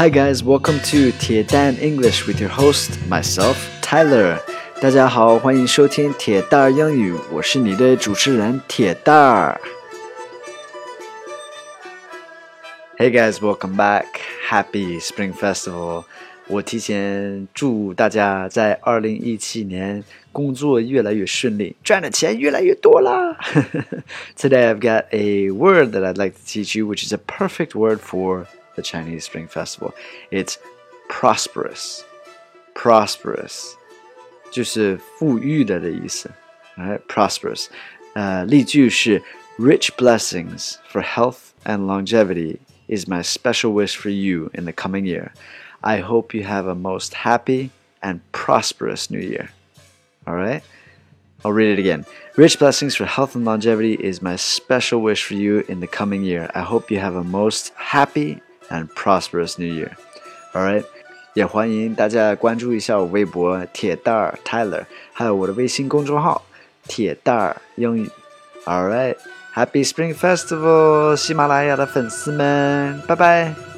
Hi guys, welcome to 铁蛋 English with your host myself Tyler. 大家好，欢迎收听铁蛋儿英语，我是你的主持人铁蛋儿。Hey guys, welcome back. Happy Spring Festival. 我提前祝大家在二零一七年工作越来越顺利，赚的钱越来越多啦。Today I've got a word that I'd like to teach you, which is a perfect word for the Chinese Spring Festival. It's prosperous. Prosperous 就是富裕的的意思。Right, prosperous. 呃，例句是 Rich blessings for health and longevity is my special wish for you in the coming year. I hope you have a most happy and prosperous new year. All right? I'll read it again. Rich blessings for health and longevity is my special wish for you in the coming year. I hope you have a most happy and prosperous new year. All right? 也欢迎大家关注一下我微博铁蛋儿 Tyler，还有我的微信公众号铁蛋儿英语。All right, Happy Spring Festival，喜马拉雅的粉丝们，拜拜。